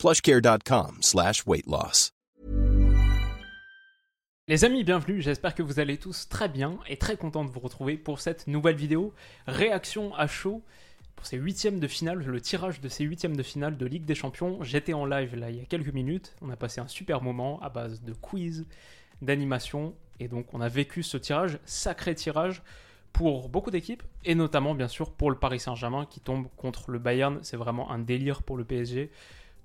plushcare.com slash. Les amis, bienvenue, j'espère que vous allez tous très bien et très content de vous retrouver pour cette nouvelle vidéo. Réaction à chaud pour ces huitièmes de finale, le tirage de ces huitièmes de finale de Ligue des Champions. J'étais en live là il y a quelques minutes, on a passé un super moment à base de quiz, d'animation, et donc on a vécu ce tirage, sacré tirage, pour beaucoup d'équipes, et notamment bien sûr pour le Paris Saint-Germain qui tombe contre le Bayern. C'est vraiment un délire pour le PSG.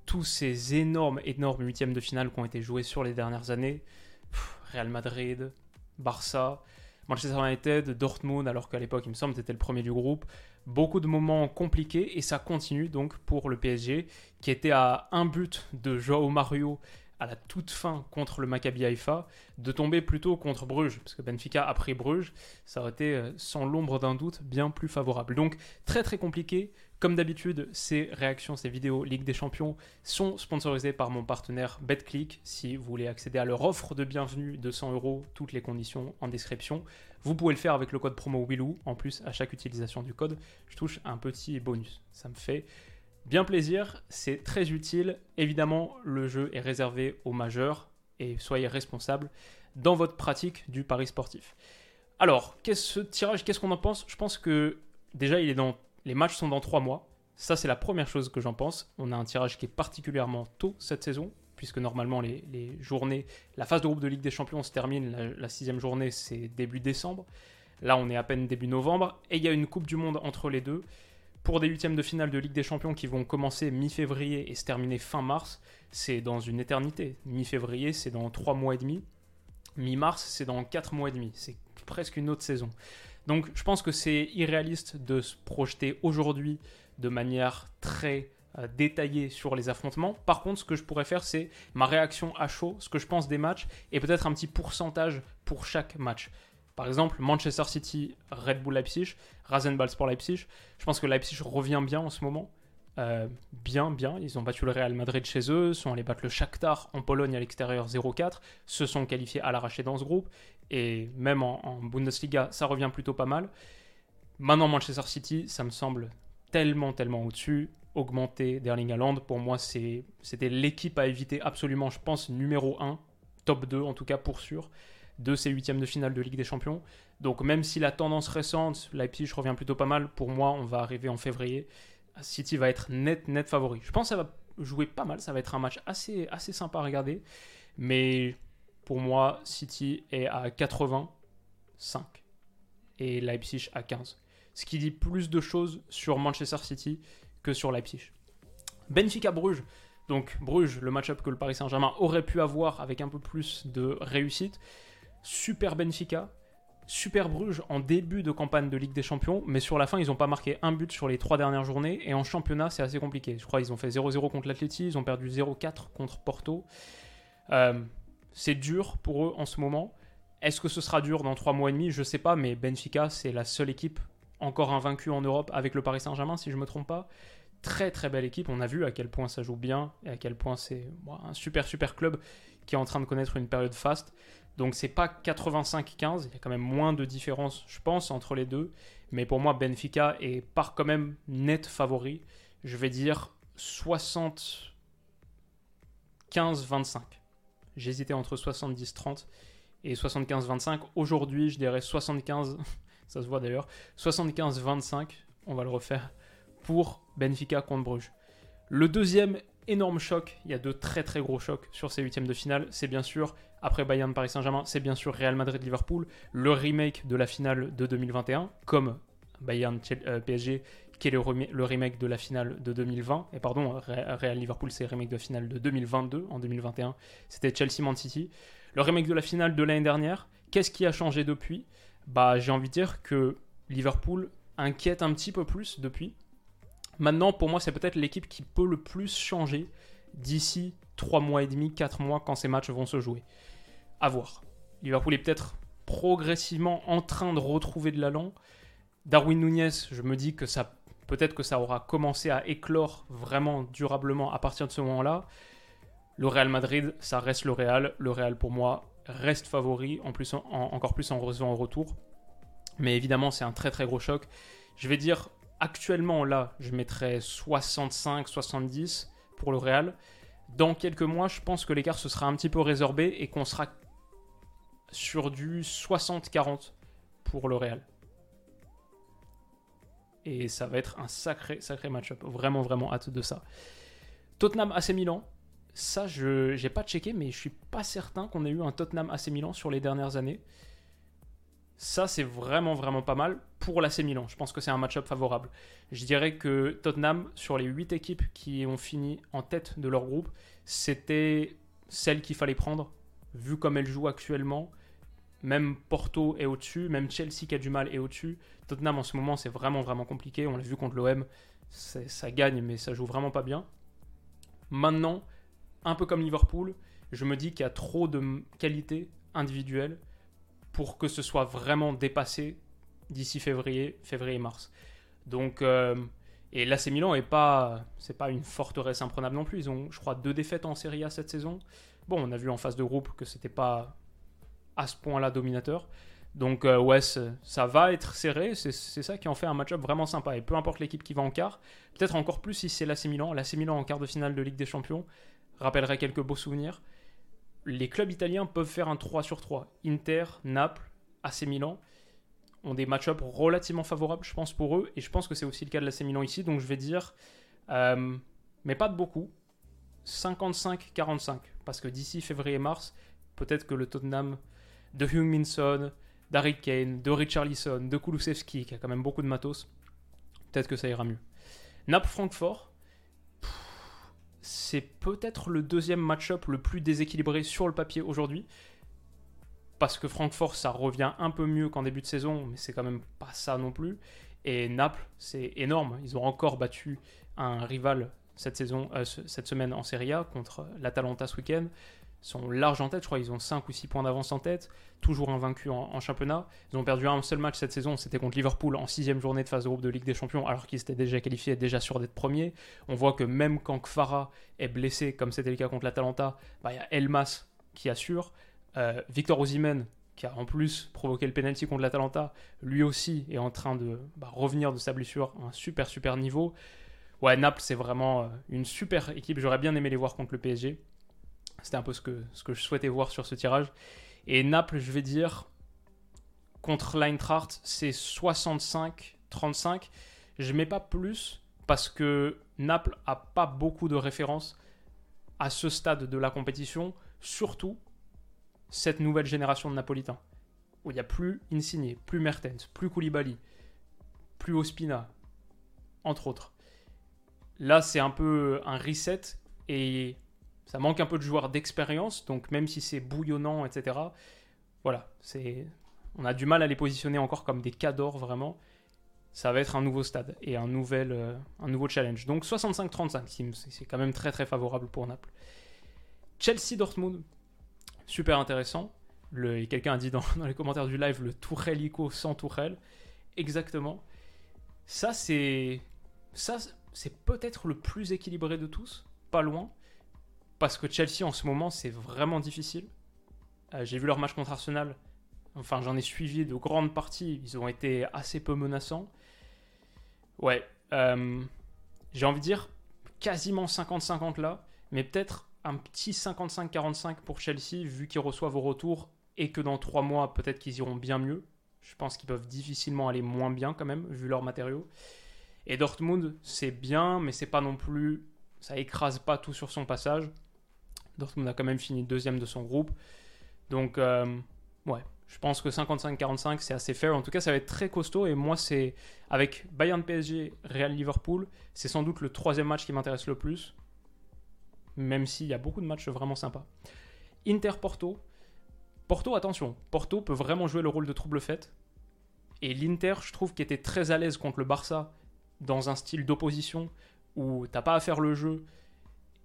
Tous ces énormes, énormes huitièmes de finale qui ont été joués sur les dernières années, Real Madrid, Barça, Manchester United, Dortmund, alors qu'à l'époque, il me semble, c'était le premier du groupe. Beaucoup de moments compliqués et ça continue donc pour le PSG qui était à un but de Joao Mario à la toute fin contre le Maccabi Haïfa, de tomber plutôt contre Bruges, parce que Benfica a pris Bruges, ça aurait été euh, sans l'ombre d'un doute bien plus favorable. Donc très très compliqué. Comme d'habitude, ces réactions, ces vidéos Ligue des Champions sont sponsorisées par mon partenaire BetClick. Si vous voulez accéder à leur offre de bienvenue de 100 euros, toutes les conditions en description. Vous pouvez le faire avec le code promo WILOU. En plus, à chaque utilisation du code, je touche un petit bonus. Ça me fait bien plaisir, c'est très utile. Évidemment, le jeu est réservé aux majeurs et soyez responsables dans votre pratique du pari sportif. Alors, qu'est-ce ce tirage Qu'est-ce qu'on en pense? Je pense que déjà, il est dans les matchs sont dans trois mois. Ça, c'est la première chose que j'en pense. On a un tirage qui est particulièrement tôt cette saison, puisque normalement, les, journées, la phase de groupe de Ligue des Champions se termine. La, la sixième journée, c'est début décembre. Là, on est à peine début novembre. Et il y a une Coupe du Monde entre les deux. Pour des huitièmes de finale de Ligue des Champions qui vont commencer mi-février et se terminer fin mars, c'est dans une éternité. Mi-février, c'est dans trois mois et demi. Mi-mars, c'est dans quatre mois et demi. C'est presque une autre saison. Donc je pense que c'est irréaliste de se projeter aujourd'hui de manière très euh, détaillée sur les affrontements. Par contre, ce que je pourrais faire, c'est ma réaction à chaud, ce que je pense des matchs, et peut-être un petit pourcentage pour chaque match. Par exemple, Manchester City, Red Bull Leipzig, Rasenball Sport Leipzig. Je pense que Leipzig revient bien en ce moment. Euh, bien, bien. Ils ont battu le Real Madrid chez eux, sont allés battre le Shakhtar en Pologne à l'extérieur 0-4, se sont qualifiés à l'arraché dans ce groupe, et même en, Bundesliga, ça revient plutôt pas mal. Maintenant, Manchester City, ça me semble tellement, tellement au-dessus. Augmenter d'Erling Haaland, pour moi, c'était l'équipe à éviter absolument, je pense, numéro 1, top 2 en tout cas pour sûr, de ces huitièmes de finale de Ligue des Champions. Donc même si la tendance récente, Leipzig revient plutôt pas mal, pour moi, on va arriver en février. City va être net, net favori. Je pense que ça va jouer pas mal, ça va être un match assez, assez sympa à regarder. Mais pour moi, City est à 85 et Leipzig à 15. Ce qui dit plus de choses sur Manchester City que sur Leipzig. Benfica Bruges. Donc Bruges, le match-up que le Paris Saint-Germain aurait pu avoir avec un peu plus de réussite. Super Benfica, Super Bruges en début de campagne de Ligue des Champions, mais sur la fin, ils n'ont pas marqué un but sur les trois dernières journées. Et en championnat, c'est assez compliqué. Je crois qu'ils ont fait 0-0 contre l'Atleti, ils ont perdu 0-4 contre Porto. Euh, c'est dur pour eux en ce moment. Est-ce que ce sera dur dans trois mois et demi? Je ne sais pas, mais Benfica, c'est la seule équipe encore invaincue en Europe avec le Paris Saint-Germain, si je ne me trompe pas. Très très belle équipe. On a vu à quel point ça joue bien et à quel point c'est un super super club qui est en train de connaître une période faste. Donc c'est pas 85-15, il y a quand même moins de différence, je pense, entre les deux. Mais pour moi, Benfica est par quand même net favori. Je vais dire 75-25. J'hésitais entre 70-30 et 75-25. Aujourd'hui, je dirais 75, ça se voit d'ailleurs, 75-25, on va le refaire, pour Benfica contre Bruges. Le deuxième énorme choc, il y a de très très gros chocs sur ces huitièmes de finale, c'est bien sûr, après Bayern Paris Saint-Germain, c'est bien sûr Real Madrid-Liverpool, le remake de la finale de 2021, comme Bayern euh, PSG, qui est le, remake de la finale de 2020, et pardon, Real Liverpool c'est le remake de la finale de 2022, en 2021, c'était Chelsea-Man City. Le remake de la finale de l'année dernière, qu'est-ce qui a changé depuis? Bah j'ai envie de dire que Liverpool inquiète un petit peu plus depuis, Maintenant, pour moi, c'est peut-être l'équipe qui peut le plus changer d'ici 3 mois et demi, 4 mois quand ces matchs vont se jouer. À voir. Liverpool est peut-être progressivement en train de retrouver de l'allant. Darwin Nunez, je me dis que ça peut-être que ça aura commencé à éclore vraiment durablement à partir de ce moment-là. Le Real Madrid, ça reste le Real. Le Real pour moi reste favori, en plus, encore plus en recevant au retour. Mais évidemment, c'est un très très gros choc. Je vais dire actuellement là, je mettrais 65-70 pour le Real. Dans quelques mois, je pense que l'écart se sera un petit peu résorbé et qu'on sera sur du 60-40 pour le Real. Et ça va être un sacré, sacré match-up. Vraiment, vraiment hâte de ça. Tottenham AC Milan. Ça, je n'ai pas checké, mais je suis pas certain qu'on ait eu un Tottenham AC Milan sur les dernières années. Ça, c'est vraiment, vraiment pas mal pour l'AC Milan. Je pense que c'est un match-up favorable. Je dirais que Tottenham, sur les 8 équipes qui ont fini en tête de leur groupe, c'était celle qu'il fallait prendre, vu comme elle joue actuellement. Même Porto est au-dessus, même Chelsea qui a du mal est au-dessus. Tottenham en ce moment, c'est vraiment, vraiment compliqué. On l'a vu contre l'OM, ça gagne, mais ça joue vraiment pas bien. Maintenant, un peu comme Liverpool, je me dis qu'il y a trop de qualité individuelle pour que ce soit vraiment dépassé d'ici février, février-mars. Donc, euh, et l'AC Milan est pas, c'est pas une forteresse imprenable non plus. Ils ont, je crois, deux défaites en Serie A cette saison. Bon, on a vu en phase de groupe que c'était pas à ce point-là dominateur. Donc euh, ouais, ça va être serré, c'est ça qui en fait un match-up vraiment sympa. Et peu importe l'équipe qui va en quart, peut-être encore plus si c'est l'AC Milan. En quart de finale de Ligue des Champions rappellerait quelques beaux souvenirs les clubs italiens peuvent faire un 3 sur 3. Inter, Naples, AC Milan ont des match-ups relativement favorables, je pense, pour eux. Et je pense que c'est aussi le cas de l'AC Milan ici. Donc je vais dire, euh, mais pas de beaucoup, 55-45. Parce que d'ici février-mars, peut-être que le Tottenham de Hung Minson, d'Harry Kane, de Richarlison, de Kulusevski, qui a quand même beaucoup de matos, peut-être que ça ira mieux. Naples-Francfort, c'est peut-être le deuxième match-up le plus déséquilibré sur le papier aujourd'hui. Parce que Francfort, ça revient un peu mieux qu'en début de saison, mais c'est quand même pas ça non plus. Et Naples, c'est énorme. Ils ont encore battu un rival cette, saison, euh, cette semaine en Serie A contre l'Atalanta ce week-end sont larges en tête. Je crois qu'ils ont 5 ou 6 points d'avance en tête, toujours invaincus en, championnat. Ils ont perdu un seul match cette saison, c'était contre Liverpool en sixième journée de phase de groupe de Ligue des Champions, alors qu'ils étaient déjà qualifiés, déjà sûrs d'être premiers. On voit que même quand Kfara est blessé, comme c'était le cas contre l'Atalanta, bah, il y a Elmas qui assure. Euh, Victor Osimhen, qui a en plus provoqué le penalty contre l'Atalanta, lui aussi est en train de bah, revenir de sa blessure à un super super niveau. Ouais, Naples, c'est vraiment euh, une super équipe. J'aurais bien aimé les voir contre le PSG. C'était un peu ce que, ce que je souhaitais voir sur ce tirage. Et Naples, je vais dire, contre l'Eintracht, c'est 65-35. Je mets pas plus parce que Naples a pas beaucoup de références à ce stade de la compétition, surtout cette nouvelle génération de Napolitains, où il n'y a plus Insigne, plus Mertens, plus Koulibaly, plus Ospina, entre autres. Là, c'est un peu un reset et ça manque un peu de joueurs d'expérience, donc même si c'est bouillonnant, etc., voilà, c'est, on a du mal à les positionner encore comme des cadors vraiment. Ça va être un nouveau stade et un, nouvel, euh, un nouveau challenge. Donc 65-35, c'est quand même très très favorable pour Naples. Chelsea-Dortmund, super intéressant. Quelqu'un a dit dans, les commentaires du live le Tourelle-Ico sans Tourelle. Exactement. Ça, c'est ça c'est peut-être le plus équilibré de tous, pas loin parce que Chelsea en ce moment c'est vraiment difficile. Euh, j'ai vu leur match contre Arsenal. Enfin, j'en ai suivi de grandes parties. Ils ont été assez peu menaçants. Ouais. Euh, j'ai envie de dire quasiment 50-50 là. Mais peut-être un petit 55-45 pour Chelsea, vu qu'ils reçoivent au retour et que dans trois mois, peut-être qu'ils iront bien mieux. Je pense qu'ils peuvent difficilement aller moins bien quand même, vu leurs matériaux. Et Dortmund, c'est bien, mais c'est pas non plus. Ça écrase pas tout sur son passage. Dortmund a quand même fini deuxième de son groupe. Donc, euh, ouais, je pense que 55-45, c'est assez fair. En tout cas, ça va être très costaud. Et moi, c'est avec Bayern PSG, Real Liverpool, c'est sans doute le troisième match qui m'intéresse le plus. Même s'il y a beaucoup de matchs vraiment sympas. Inter Porto. Porto, attention, Porto peut vraiment jouer le rôle de trouble fête. Et l'Inter, je trouve, qui était très à l'aise contre le Barça dans un style d'opposition où t'as pas à faire le jeu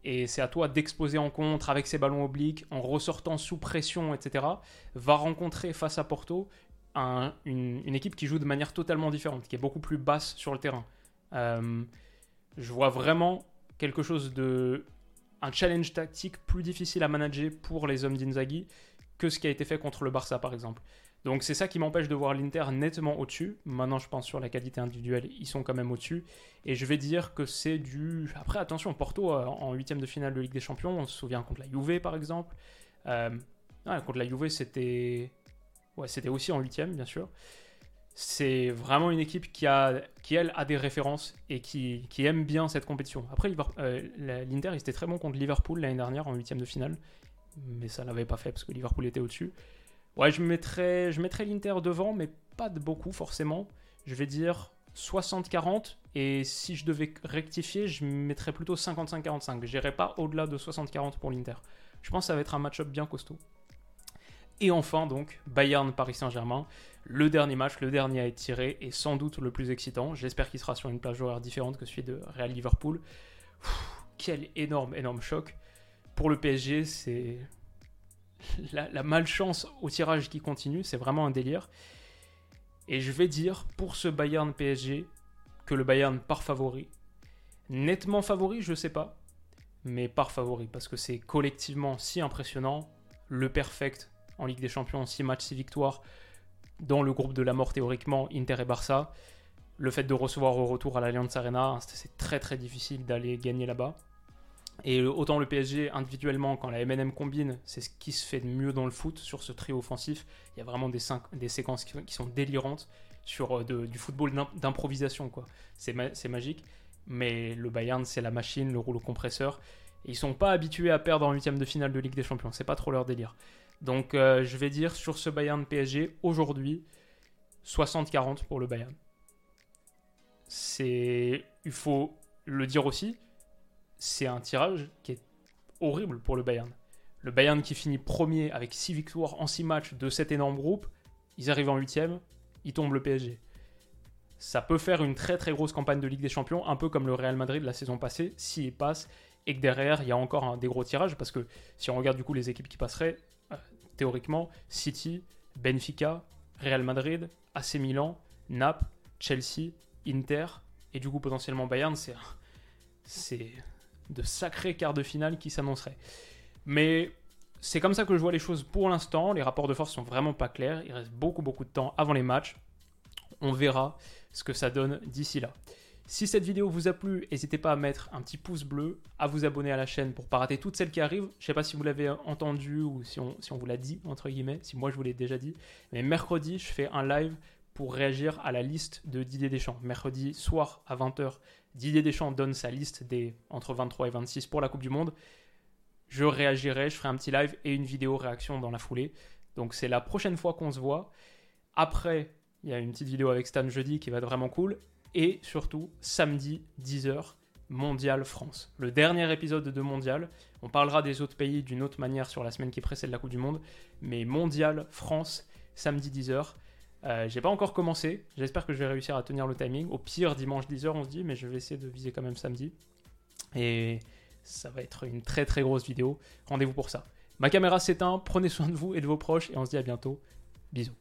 et c'est à toi d'exposer en contre avec ses ballons obliques, en ressortant sous pression, etc., va rencontrer face à Porto une, équipe qui joue de manière totalement différente, qui est beaucoup plus basse sur le terrain. Euh, je vois vraiment quelque chose de. un challenge tactique plus difficile à manager pour les hommes d'Inzaghi que ce qui a été fait contre le Barça, par exemple. Donc c'est ça qui m'empêche de voir l'Inter nettement au-dessus. Maintenant, je pense sur la qualité individuelle, ils sont quand même au-dessus. Et je vais dire que c'est du. Après, attention, Porto euh, en huitième de finale de Ligue des Champions, on se souvient contre la Juve par exemple. Euh, contre la Juve, c'était. Ouais, c'était aussi en huitième, bien sûr. C'est vraiment une équipe qui, a, qui, elle, a des références et qui, qui aime bien cette compétition. Après, euh, l'Inter, il était très bon contre Liverpool l'année dernière en huitième de finale. Mais ça l'avait pas fait parce que Liverpool était au-dessus. Ouais, je mettrais, je l'Inter devant, mais pas de beaucoup forcément. Je vais dire 60-40. Et si je devais rectifier, je mettrais plutôt 55-45. J'irai pas au-delà de 60-40 pour l'Inter. Je pense que ça va être un match-up bien costaud. Et enfin, donc, Bayern-Paris Saint-Germain. Le dernier match, le dernier à être tiré, et sans doute le plus excitant. J'espère qu'il sera sur une plage horaire différente que celui de Real Liverpool. quel énorme, énorme choc. Pour le PSG, c'est la, malchance au tirage qui continue, c'est vraiment un délire. Et je vais dire pour ce Bayern PSG que le Bayern part favori. Nettement favori, je sais pas, mais part favori parce que c'est collectivement si impressionnant. Le perfect en Ligue des Champions, 6 matchs, 6 victoires. Dans le groupe de la mort théoriquement, Inter et Barça. Le fait de recevoir au retour à l'Allianz Arena, c'est très très difficile d'aller gagner là-bas. Et autant le PSG individuellement, quand la MNM combine, c'est ce qui se fait de mieux dans le foot sur ce trio offensif. Il y a vraiment des, des séquences qui, sont délirantes sur euh, du football d'improvisation. quoi. C'est magique. Mais le Bayern, c'est la machine, le rouleau compresseur. Et ils sont pas habitués à perdre en huitième de finale de Ligue des Champions. C'est pas trop leur délire. Donc euh, je vais dire sur ce Bayern PSG, aujourd'hui, 60-40 pour le Bayern. C'est. Il faut le dire aussi c'est un tirage qui est horrible pour le Bayern. Le Bayern qui finit premier avec 6 victoires en 6 matchs de cet énorme groupe, ils arrivent en 8 ils tombent le PSG. Ça peut faire une très très grosse campagne de Ligue des Champions, un peu comme le Real Madrid la saison passée, s'il passe, et que derrière il y a encore un, des gros tirages, parce que si on regarde du coup les équipes qui passeraient, euh, théoriquement, City, Benfica, Real Madrid, AC Milan, Naples, Chelsea, Inter, et du coup potentiellement Bayern, c'est de sacrés quarts de finale qui s'annonceraient. Mais c'est comme ça que je vois les choses pour l'instant. Les rapports de force sont vraiment pas clairs. Il reste beaucoup beaucoup de temps avant les matchs. On verra ce que ça donne d'ici là. Si cette vidéo vous a plu, n'hésitez pas à mettre un petit pouce bleu, à vous abonner à la chaîne pour pas rater toutes celles qui arrivent. Je sais pas si vous l'avez entendu ou si on, si on vous l'a dit, entre guillemets, si moi je vous l'ai déjà dit. Mais mercredi, je fais un live pour réagir à la liste de Didier Deschamps. Mercredi soir à 20h, Didier Deschamps donne sa liste des entre 23 et 26 pour la Coupe du Monde. Je réagirai, je ferai un petit live et une vidéo réaction dans la foulée. Donc c'est la prochaine fois qu'on se voit. Après, il y a une petite vidéo avec Stan jeudi qui va être vraiment cool. Et surtout, samedi, 10h, Mondial France. Le dernier épisode de Mondial. On parlera des autres pays d'une autre manière sur la semaine qui précède la Coupe du Monde. Mais Mondial France, samedi 10h. Euh, j'ai pas encore commencé. J'espère que je vais réussir à tenir le timing. Au pire, dimanche 10h, on se dit, mais je vais essayer de viser quand même samedi. Et ça va être une très très grosse vidéo. Rendez-vous pour ça. Ma caméra s'éteint. Prenez soin de vous et de vos proches. Et on se dit à bientôt. Bisous.